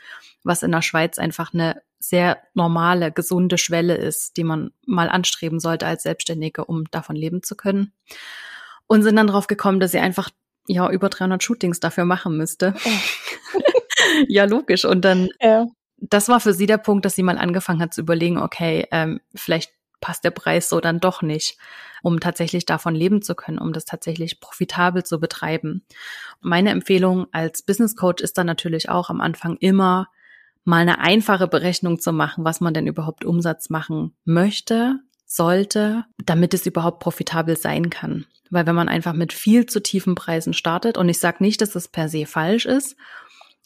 was in der Schweiz einfach eine sehr normale, gesunde Schwelle ist, die man mal anstreben sollte als Selbstständige, um davon leben zu können. Und sind dann drauf gekommen, dass sie einfach ja über 300 Shootings dafür machen müsste. Oh. ja, logisch. Und dann ja das war für sie der Punkt, dass sie mal angefangen hat zu überlegen, okay, ähm, vielleicht passt der Preis so dann doch nicht, um tatsächlich davon leben zu können, um das tatsächlich profitabel zu betreiben. Meine Empfehlung als Business Coach ist dann natürlich auch am Anfang immer mal eine einfache Berechnung zu machen, was man denn überhaupt Umsatz machen möchte, sollte, damit es überhaupt profitabel sein kann. Weil wenn man einfach mit viel zu tiefen Preisen startet, und ich sage nicht, dass das per se falsch ist,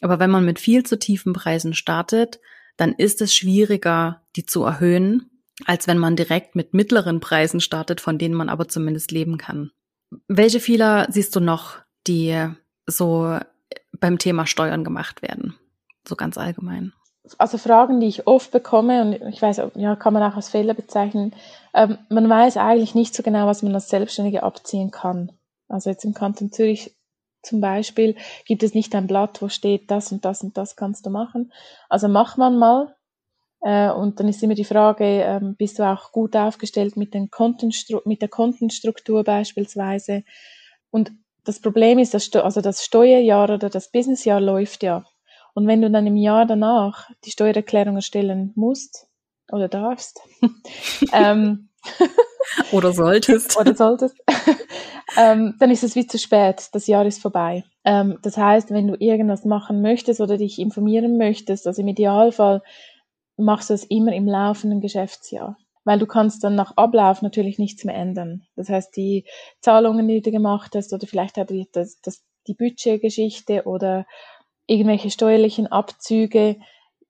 aber wenn man mit viel zu tiefen Preisen startet, dann ist es schwieriger, die zu erhöhen, als wenn man direkt mit mittleren Preisen startet, von denen man aber zumindest leben kann. Welche Fehler siehst du noch, die so beim Thema Steuern gemacht werden? So ganz allgemein. Also Fragen, die ich oft bekomme, und ich weiß, ja, kann man auch als Fehler bezeichnen. Ähm, man weiß eigentlich nicht so genau, was man als Selbstständige abziehen kann. Also jetzt im Kanton Zürich zum Beispiel gibt es nicht ein Blatt, wo steht, das und das und das kannst du machen. Also macht man mal. Äh, und dann ist immer die Frage, ähm, bist du auch gut aufgestellt mit, den mit der Kontenstruktur beispielsweise. Und das Problem ist, dass also das Steuerjahr oder das Businessjahr läuft ja. Und wenn du dann im Jahr danach die Steuererklärung erstellen musst oder darfst, ähm, oder solltest, oder solltest, ähm, dann ist es wie zu spät. Das Jahr ist vorbei. Ähm, das heißt, wenn du irgendwas machen möchtest oder dich informieren möchtest, also im Idealfall machst du es immer im laufenden Geschäftsjahr weil du kannst dann nach Ablauf natürlich nichts mehr ändern. Das heißt, die Zahlungen, die du gemacht hast, oder vielleicht hat das, das, die Budgetgeschichte oder irgendwelche steuerlichen Abzüge,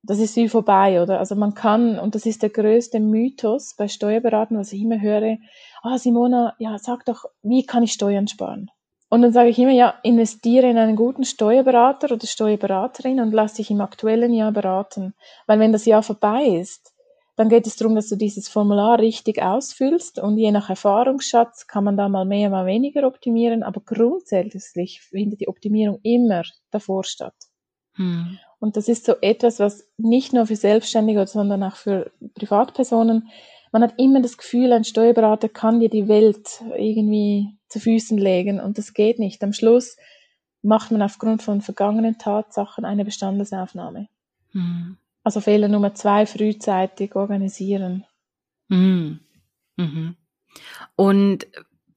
das ist wie vorbei, oder? Also man kann, und das ist der größte Mythos bei Steuerberaten, was ich immer höre, ah, Simona, ja, sag doch, wie kann ich Steuern sparen? Und dann sage ich immer, ja, investiere in einen guten Steuerberater oder Steuerberaterin und lass dich im aktuellen Jahr beraten. Weil wenn das Jahr vorbei ist, dann geht es darum, dass du dieses Formular richtig ausfüllst und je nach Erfahrungsschatz kann man da mal mehr, mal weniger optimieren, aber grundsätzlich findet die Optimierung immer davor statt. Hm. Und das ist so etwas, was nicht nur für Selbstständige, sondern auch für Privatpersonen, man hat immer das Gefühl, ein Steuerberater kann dir die Welt irgendwie zu Füßen legen und das geht nicht. Am Schluss macht man aufgrund von vergangenen Tatsachen eine Bestandesaufnahme. Hm. Also Fehler Nummer zwei, frühzeitig organisieren. Mhm. Mhm. Und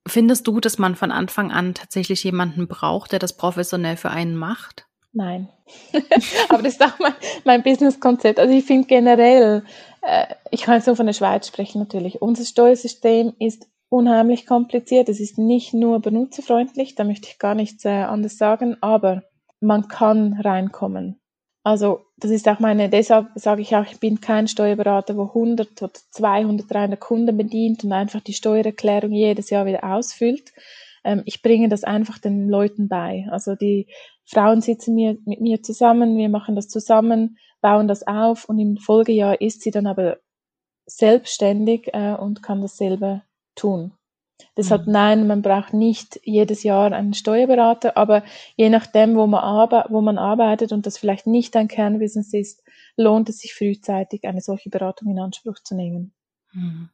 findest du, dass man von Anfang an tatsächlich jemanden braucht, der das professionell für einen macht? Nein. Aber das ist auch mein, mein Businesskonzept. Also ich finde generell, äh, ich kann jetzt nur von der Schweiz sprechen natürlich, unser Steuersystem ist unheimlich kompliziert. Es ist nicht nur benutzerfreundlich, da möchte ich gar nichts äh, anderes sagen, aber man kann reinkommen. Also das ist auch meine, deshalb sage ich auch, ich bin kein Steuerberater, wo 100 oder 200, 300 Kunden bedient und einfach die Steuererklärung jedes Jahr wieder ausfüllt. Ähm, ich bringe das einfach den Leuten bei. Also die Frauen sitzen mir, mit mir zusammen, wir machen das zusammen, bauen das auf und im Folgejahr ist sie dann aber selbstständig äh, und kann das selber tun. Deshalb mhm. nein, man braucht nicht jedes Jahr einen Steuerberater, aber je nachdem, wo man, arbe wo man arbeitet und das vielleicht nicht ein Kernbusiness ist, lohnt es sich frühzeitig, eine solche Beratung in Anspruch zu nehmen. Mhm.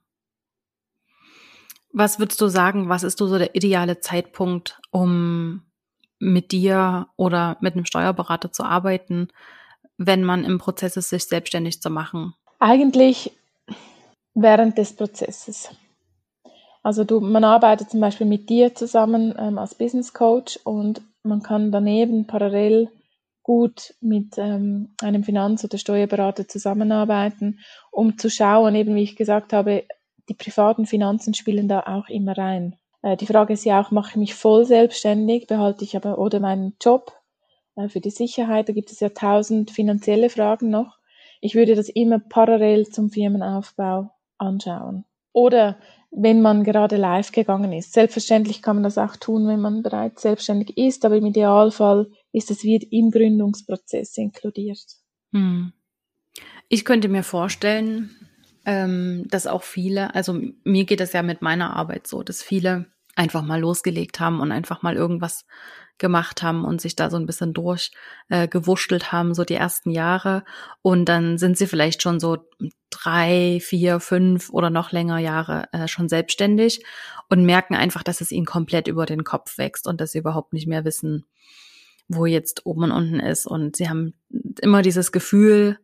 Was würdest du sagen, was ist so der ideale Zeitpunkt, um mit dir oder mit einem Steuerberater zu arbeiten, wenn man im Prozess ist, sich selbstständig zu machen? Eigentlich während des Prozesses. Also du, man arbeitet zum Beispiel mit dir zusammen ähm, als Business Coach und man kann daneben parallel gut mit ähm, einem Finanz- oder Steuerberater zusammenarbeiten, um zu schauen, eben wie ich gesagt habe, die privaten Finanzen spielen da auch immer rein. Äh, die Frage ist ja auch, mache ich mich voll selbstständig, behalte ich aber oder meinen Job äh, für die Sicherheit, da gibt es ja tausend finanzielle Fragen noch. Ich würde das immer parallel zum Firmenaufbau anschauen. Oder wenn man gerade live gegangen ist. Selbstverständlich kann man das auch tun, wenn man bereits selbstständig ist, aber im Idealfall ist es wieder im Gründungsprozess inkludiert. Hm. Ich könnte mir vorstellen, ähm, dass auch viele, also mir geht es ja mit meiner Arbeit so, dass viele einfach mal losgelegt haben und einfach mal irgendwas gemacht haben und sich da so ein bisschen durchgewurschtelt äh, haben, so die ersten Jahre. Und dann sind sie vielleicht schon so drei, vier, fünf oder noch länger Jahre äh, schon selbstständig und merken einfach, dass es ihnen komplett über den Kopf wächst und dass sie überhaupt nicht mehr wissen, wo jetzt oben und unten ist. Und sie haben immer dieses Gefühl,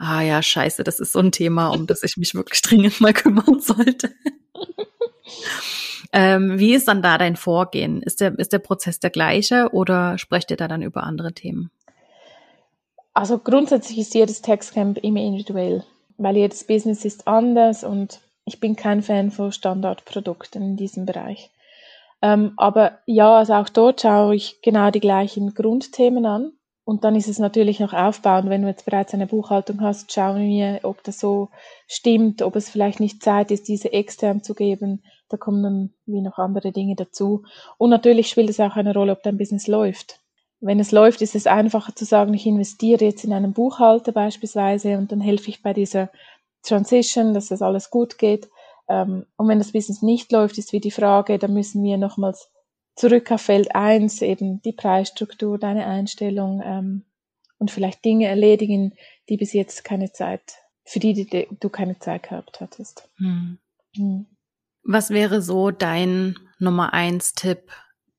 ah ja, scheiße, das ist so ein Thema, um das ich mich wirklich dringend mal kümmern sollte. ähm, wie ist dann da dein Vorgehen? Ist der, ist der Prozess der gleiche oder sprecht ihr da dann über andere Themen? Also grundsätzlich ist jedes Textcamp immer individuell, weil jedes Business ist anders und ich bin kein Fan von Standardprodukten in diesem Bereich. Ähm, aber ja, also auch dort schaue ich genau die gleichen Grundthemen an. Und dann ist es natürlich noch aufbauend, wenn du jetzt bereits eine Buchhaltung hast, schauen wir, ob das so stimmt, ob es vielleicht nicht Zeit ist, diese extern zu geben. Da kommen dann wie noch andere Dinge dazu. Und natürlich spielt es auch eine Rolle, ob dein Business läuft. Wenn es läuft, ist es einfacher zu sagen, ich investiere jetzt in einen Buchhalter beispielsweise und dann helfe ich bei dieser Transition, dass das alles gut geht. Ähm, und wenn das Business nicht läuft, ist wie die Frage, dann müssen wir nochmals zurück auf Feld 1, eben die Preisstruktur, deine Einstellung ähm, und vielleicht Dinge erledigen, die bis jetzt keine Zeit, für die, die du keine Zeit gehabt hattest. Hm. Hm. Was wäre so dein Nummer eins Tipp,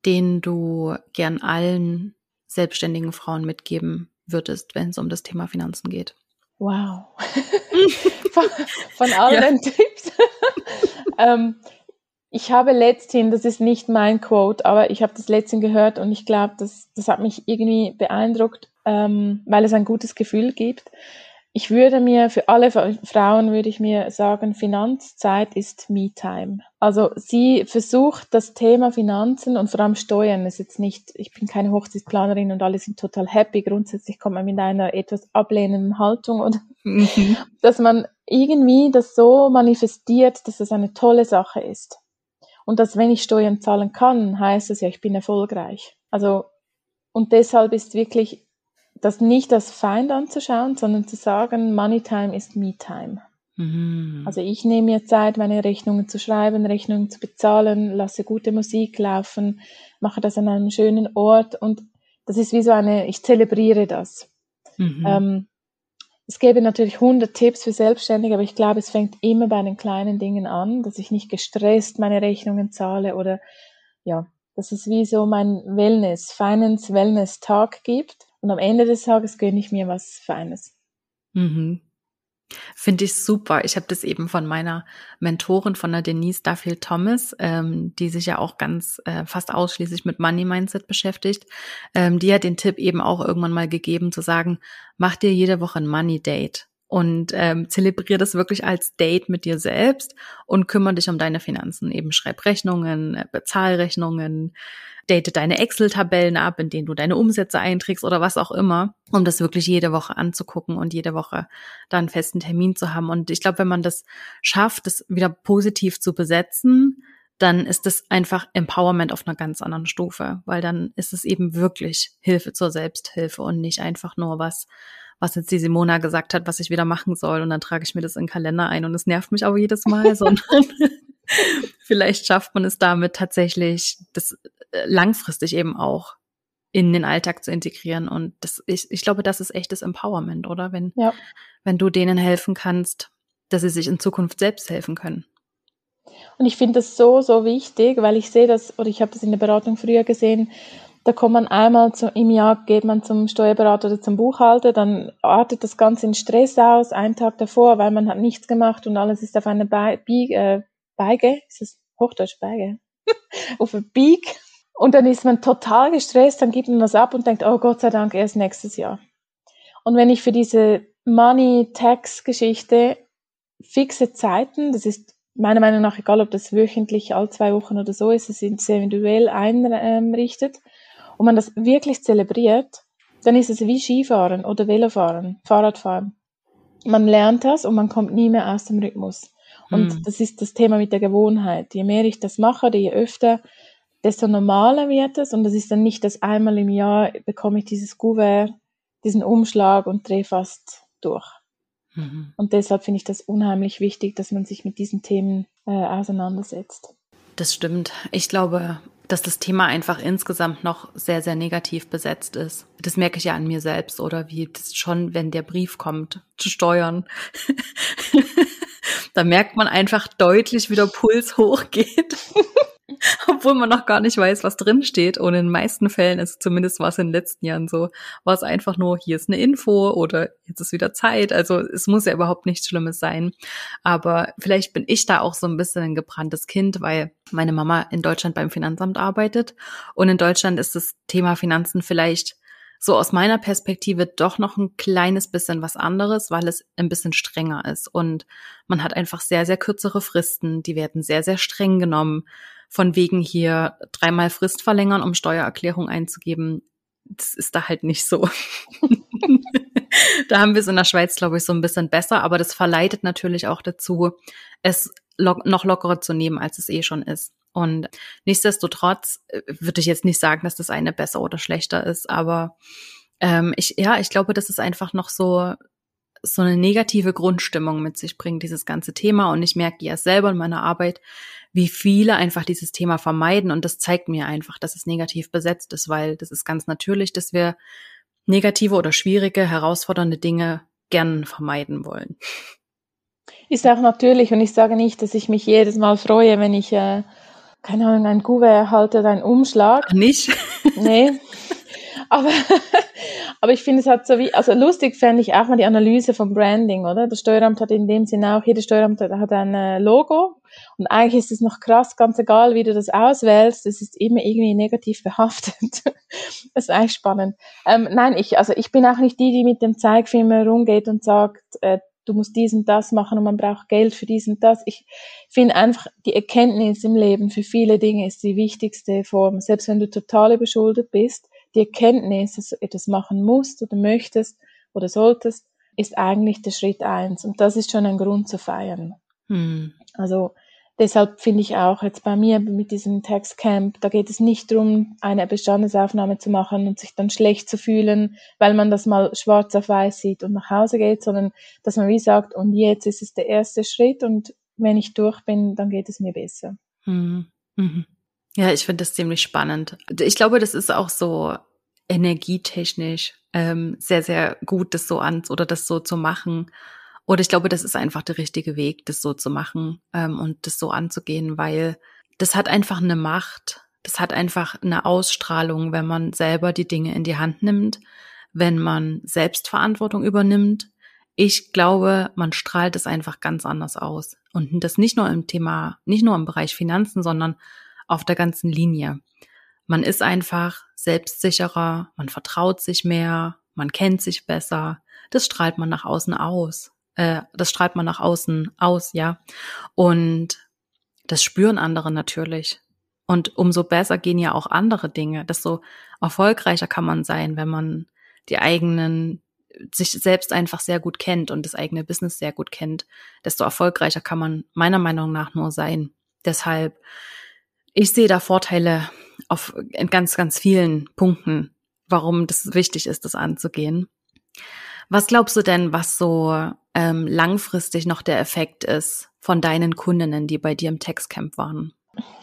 den du gern allen selbstständigen Frauen mitgeben würdest, wenn es um das Thema Finanzen geht? Wow. von, von all ja. den Tipps. ähm, ich habe letzthin, das ist nicht mein Quote, aber ich habe das letzthin gehört und ich glaube, das, das hat mich irgendwie beeindruckt, ähm, weil es ein gutes Gefühl gibt. Ich würde mir für alle Frauen würde ich mir sagen, Finanzzeit ist Me-Time. Also sie versucht das Thema Finanzen und vor allem Steuern ist jetzt nicht, ich bin keine Hochzeitsplanerin und alle sind total happy. Grundsätzlich kommt man mit einer etwas ablehnenden Haltung oder mhm. dass man irgendwie das so manifestiert, dass es eine tolle Sache ist. Und dass wenn ich Steuern zahlen kann, heißt es ja, ich bin erfolgreich. Also, und deshalb ist wirklich das nicht als Feind anzuschauen, sondern zu sagen, Money Time ist Me Time. Mhm. Also ich nehme mir Zeit, meine Rechnungen zu schreiben, Rechnungen zu bezahlen, lasse gute Musik laufen, mache das an einem schönen Ort und das ist wie so eine, ich zelebriere das. Mhm. Ähm, es gäbe natürlich 100 Tipps für Selbstständige, aber ich glaube, es fängt immer bei den kleinen Dingen an, dass ich nicht gestresst meine Rechnungen zahle oder ja, dass es wie so mein Wellness, Finance Wellness Tag gibt und am Ende des Tages gönne ich mir was Feines. Mhm. Finde ich super. Ich habe das eben von meiner Mentorin, von der Denise Duffield Thomas, ähm, die sich ja auch ganz äh, fast ausschließlich mit Money Mindset beschäftigt. Ähm, die hat den Tipp eben auch irgendwann mal gegeben, zu sagen, mach dir jede Woche ein Money Date und ähm, zelebriere das wirklich als Date mit dir selbst und kümmere dich um deine Finanzen. Eben schreib Rechnungen, äh, bezahl Rechnungen, date deine Excel-Tabellen ab, in denen du deine Umsätze einträgst oder was auch immer, um das wirklich jede Woche anzugucken und jede Woche da einen festen Termin zu haben. Und ich glaube, wenn man das schafft, das wieder positiv zu besetzen, dann ist es einfach Empowerment auf einer ganz anderen Stufe, weil dann ist es eben wirklich Hilfe zur Selbsthilfe und nicht einfach nur was, was jetzt die Simona gesagt hat, was ich wieder machen soll und dann trage ich mir das in den Kalender ein und es nervt mich aber jedes Mal, sondern vielleicht schafft man es damit tatsächlich, das äh, langfristig eben auch in den Alltag zu integrieren. Und das, ich, ich glaube, das ist echtes Empowerment, oder? Wenn, ja. wenn du denen helfen kannst, dass sie sich in Zukunft selbst helfen können. Und ich finde das so, so wichtig, weil ich sehe das, oder ich habe das in der Beratung früher gesehen, da kommt man einmal zu, im Jahr, geht man zum Steuerberater oder zum Buchhalter, dann artet das Ganze in Stress aus, einen Tag davor, weil man hat nichts gemacht und alles ist auf einer Beige, äh, Beige, ist das Hochdeutsch Beige? auf einer Bieg. Und dann ist man total gestresst, dann gibt man das ab und denkt, oh Gott sei Dank, erst nächstes Jahr. Und wenn ich für diese Money-Tax-Geschichte fixe Zeiten, das ist meiner Meinung nach egal, ob das wöchentlich, all zwei Wochen oder so ist, es sind sehr individuell einrichtet, und man das wirklich zelebriert, dann ist es wie Skifahren oder Velofahren, Fahrradfahren. Man lernt das und man kommt nie mehr aus dem Rhythmus. Und hm. das ist das Thema mit der Gewohnheit. Je mehr ich das mache, je öfter, desto normaler wird es. Und das ist dann nicht das einmal im Jahr bekomme ich dieses Gouvert, diesen Umschlag und drehe fast durch. Mhm. Und deshalb finde ich das unheimlich wichtig, dass man sich mit diesen Themen äh, auseinandersetzt. Das stimmt. Ich glaube, dass das Thema einfach insgesamt noch sehr, sehr negativ besetzt ist. Das merke ich ja an mir selbst oder wie das schon, wenn der Brief kommt, zu steuern. da merkt man einfach deutlich, wie der Puls hochgeht. Obwohl man noch gar nicht weiß, was drin steht. Und in den meisten Fällen ist zumindest war es in den letzten Jahren so, war es einfach nur, hier ist eine Info oder jetzt ist wieder Zeit. Also es muss ja überhaupt nichts Schlimmes sein. Aber vielleicht bin ich da auch so ein bisschen ein gebranntes Kind, weil meine Mama in Deutschland beim Finanzamt arbeitet. Und in Deutschland ist das Thema Finanzen vielleicht so aus meiner Perspektive doch noch ein kleines bisschen was anderes, weil es ein bisschen strenger ist. Und man hat einfach sehr, sehr kürzere Fristen. Die werden sehr, sehr streng genommen von wegen hier dreimal Frist verlängern, um Steuererklärung einzugeben. Das ist da halt nicht so. da haben wir es in der Schweiz, glaube ich, so ein bisschen besser, aber das verleitet natürlich auch dazu, es lo noch lockerer zu nehmen, als es eh schon ist. Und nichtsdestotrotz äh, würde ich jetzt nicht sagen, dass das eine besser oder schlechter ist, aber ähm, ich, ja, ich glaube, das ist einfach noch so, so eine negative Grundstimmung mit sich bringt, dieses ganze Thema. Und ich merke ja selber in meiner Arbeit, wie viele einfach dieses Thema vermeiden. Und das zeigt mir einfach, dass es negativ besetzt ist, weil das ist ganz natürlich, dass wir negative oder schwierige, herausfordernde Dinge gern vermeiden wollen. Ist auch natürlich. Und ich sage nicht, dass ich mich jedes Mal freue, wenn ich, äh, keine Ahnung, ein Kuvert erhalte oder einen Umschlag. Nicht? Nee. Aber, aber ich finde es hat so wie, also lustig fände ich auch mal die Analyse vom Branding, oder? Das Steueramt hat in dem Sinne auch, jedes Steueramt hat ein äh, Logo und eigentlich ist es noch krass, ganz egal, wie du das auswählst, es ist immer irgendwie negativ behaftet. das ist eigentlich spannend. Ähm, nein, ich, also ich bin auch nicht die, die mit dem Zeigfilm rumgeht und sagt, äh, du musst dies und das machen und man braucht Geld für dies und das. Ich finde einfach, die Erkenntnis im Leben für viele Dinge ist die wichtigste Form. Selbst wenn du total überschuldet bist, die Erkenntnis, dass du etwas machen musst oder möchtest oder solltest, ist eigentlich der Schritt eins. Und das ist schon ein Grund zu feiern. Hm. Also deshalb finde ich auch jetzt bei mir mit diesem Textcamp, da geht es nicht darum, eine Bestandesaufnahme zu machen und sich dann schlecht zu fühlen, weil man das mal schwarz auf weiß sieht und nach Hause geht, sondern dass man wie sagt, und jetzt ist es der erste Schritt und wenn ich durch bin, dann geht es mir besser. Hm. Mhm. Ja, ich finde das ziemlich spannend. Ich glaube, das ist auch so energietechnisch ähm, sehr, sehr gut, das so an oder das so zu machen. Oder ich glaube, das ist einfach der richtige Weg, das so zu machen ähm, und das so anzugehen, weil das hat einfach eine Macht, das hat einfach eine Ausstrahlung, wenn man selber die Dinge in die Hand nimmt, wenn man Selbstverantwortung übernimmt. Ich glaube, man strahlt es einfach ganz anders aus. Und das nicht nur im Thema, nicht nur im Bereich Finanzen, sondern auf der ganzen Linie. Man ist einfach selbstsicherer, man vertraut sich mehr, man kennt sich besser. Das strahlt man nach außen aus. Äh, das strahlt man nach außen aus, ja. Und das spüren andere natürlich. Und umso besser gehen ja auch andere Dinge. Desto erfolgreicher kann man sein, wenn man die eigenen, sich selbst einfach sehr gut kennt und das eigene Business sehr gut kennt. Desto erfolgreicher kann man meiner Meinung nach nur sein. Deshalb ich sehe da Vorteile auf in ganz, ganz vielen Punkten, warum das wichtig ist, das anzugehen. Was glaubst du denn, was so ähm, langfristig noch der Effekt ist von deinen Kundinnen, die bei dir im Textcamp waren?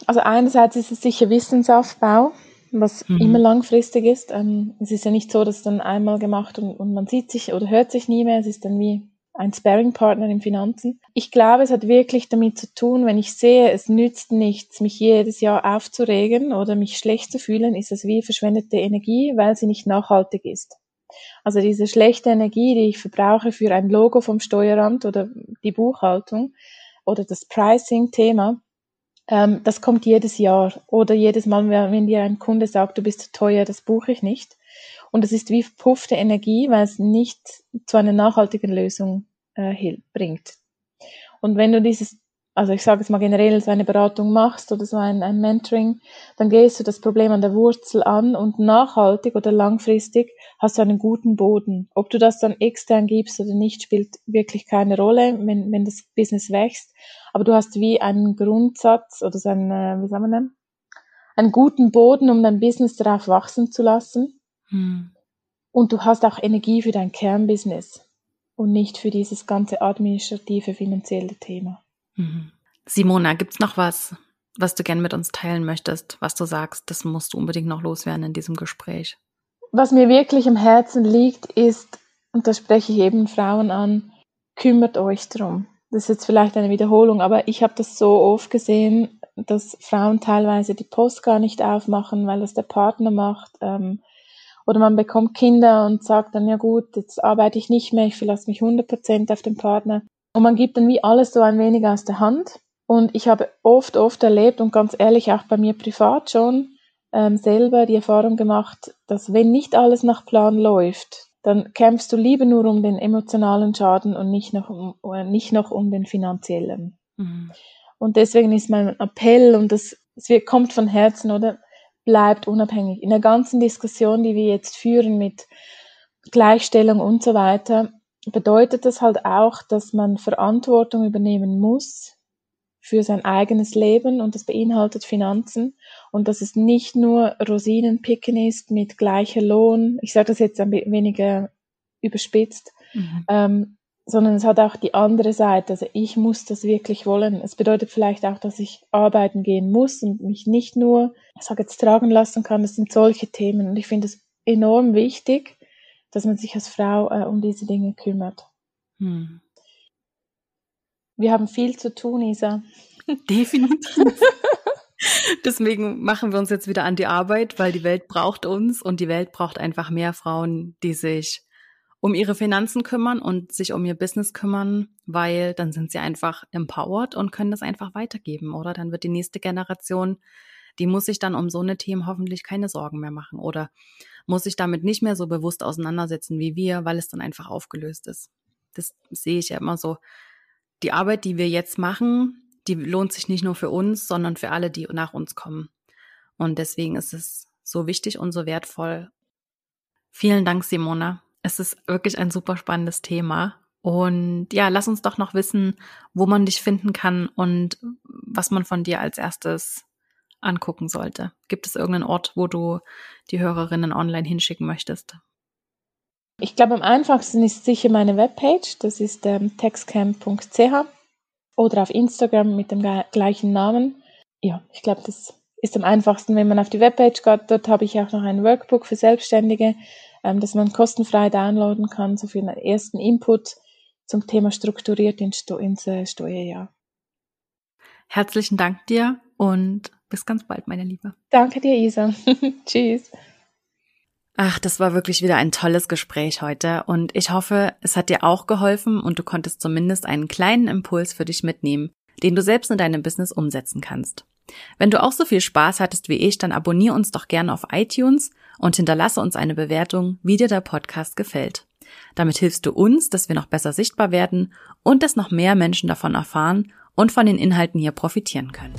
Also einerseits ist es sicher Wissensaufbau, was mhm. immer langfristig ist. Ähm, es ist ja nicht so, dass dann einmal gemacht und, und man sieht sich oder hört sich nie mehr. Es ist dann wie ein Sparing-Partner in Finanzen. Ich glaube, es hat wirklich damit zu tun, wenn ich sehe, es nützt nichts, mich jedes Jahr aufzuregen oder mich schlecht zu fühlen, ist es wie verschwendete Energie, weil sie nicht nachhaltig ist. Also diese schlechte Energie, die ich verbrauche für ein Logo vom Steueramt oder die Buchhaltung oder das Pricing-Thema, ähm, das kommt jedes Jahr oder jedes Mal, wenn dir ein Kunde sagt, du bist zu teuer, das buche ich nicht. Und es ist wie verpuffte Energie, weil es nicht zu einer nachhaltigen Lösung äh, bringt. Und wenn du dieses, also ich sage es mal generell, so eine Beratung machst oder so ein, ein Mentoring, dann gehst du das Problem an der Wurzel an und nachhaltig oder langfristig hast du einen guten Boden. Ob du das dann extern gibst oder nicht, spielt wirklich keine Rolle, wenn, wenn das Business wächst. Aber du hast wie einen Grundsatz oder so einen, äh, wie sagen wir denn, einen guten Boden, um dein Business darauf wachsen zu lassen. Hm. Und du hast auch Energie für dein Kernbusiness und nicht für dieses ganze administrative, finanzielle Thema. Mhm. Simona, gibt's noch was, was du gerne mit uns teilen möchtest, was du sagst, das musst du unbedingt noch loswerden in diesem Gespräch? Was mir wirklich am Herzen liegt, ist, und da spreche ich eben Frauen an, kümmert euch drum. Das ist jetzt vielleicht eine Wiederholung, aber ich habe das so oft gesehen, dass Frauen teilweise die Post gar nicht aufmachen, weil das der Partner macht. Ähm, oder man bekommt Kinder und sagt dann, ja gut, jetzt arbeite ich nicht mehr, ich verlasse mich 100% auf den Partner. Und man gibt dann wie alles so ein wenig aus der Hand. Und ich habe oft, oft erlebt und ganz ehrlich auch bei mir privat schon ähm, selber die Erfahrung gemacht, dass wenn nicht alles nach Plan läuft, dann kämpfst du lieber nur um den emotionalen Schaden und nicht noch um, äh, nicht noch um den finanziellen. Mhm. Und deswegen ist mein Appell, und das, es kommt von Herzen, oder? Bleibt unabhängig. In der ganzen Diskussion, die wir jetzt führen mit Gleichstellung und so weiter, bedeutet das halt auch, dass man Verantwortung übernehmen muss für sein eigenes Leben und das beinhaltet Finanzen und dass es nicht nur Rosinenpicken ist mit gleicher Lohn. Ich sage das jetzt ein weniger überspitzt, mhm. ähm, sondern es hat auch die andere Seite. Also ich muss das wirklich wollen. Es bedeutet vielleicht auch, dass ich arbeiten gehen muss und mich nicht nur, ich sage jetzt, tragen lassen kann. Das sind solche Themen und ich finde es enorm wichtig, dass man sich als Frau äh, um diese Dinge kümmert. Hm. Wir haben viel zu tun, Isa. Definitiv. Deswegen machen wir uns jetzt wieder an die Arbeit, weil die Welt braucht uns und die Welt braucht einfach mehr Frauen, die sich um ihre Finanzen kümmern und sich um ihr Business kümmern, weil dann sind sie einfach empowered und können das einfach weitergeben, oder? Dann wird die nächste Generation, die muss sich dann um so eine Themen hoffentlich keine Sorgen mehr machen oder muss sich damit nicht mehr so bewusst auseinandersetzen wie wir, weil es dann einfach aufgelöst ist. Das sehe ich ja immer so. Die Arbeit, die wir jetzt machen, die lohnt sich nicht nur für uns, sondern für alle, die nach uns kommen. Und deswegen ist es so wichtig und so wertvoll. Vielen Dank, Simona. Es ist wirklich ein super spannendes Thema. Und ja, lass uns doch noch wissen, wo man dich finden kann und was man von dir als erstes angucken sollte. Gibt es irgendeinen Ort, wo du die Hörerinnen online hinschicken möchtest? Ich glaube, am einfachsten ist sicher meine Webpage. Das ist ähm, textcamp.ch oder auf Instagram mit dem gleichen Namen. Ja, ich glaube, das ist am einfachsten, wenn man auf die Webpage geht. Dort habe ich auch noch ein Workbook für Selbstständige, ähm, das man kostenfrei downloaden kann, so für einen ersten Input zum Thema strukturiert ins, ins äh, Steuerjahr. Herzlichen Dank dir und bis ganz bald, meine Liebe. Danke dir, Isa. Tschüss. Ach, das war wirklich wieder ein tolles Gespräch heute und ich hoffe, es hat dir auch geholfen und du konntest zumindest einen kleinen Impuls für dich mitnehmen, den du selbst in deinem Business umsetzen kannst. Wenn du auch so viel Spaß hattest wie ich, dann abonniere uns doch gerne auf iTunes und hinterlasse uns eine Bewertung, wie dir der Podcast gefällt. Damit hilfst du uns, dass wir noch besser sichtbar werden und dass noch mehr Menschen davon erfahren und von den Inhalten hier profitieren können.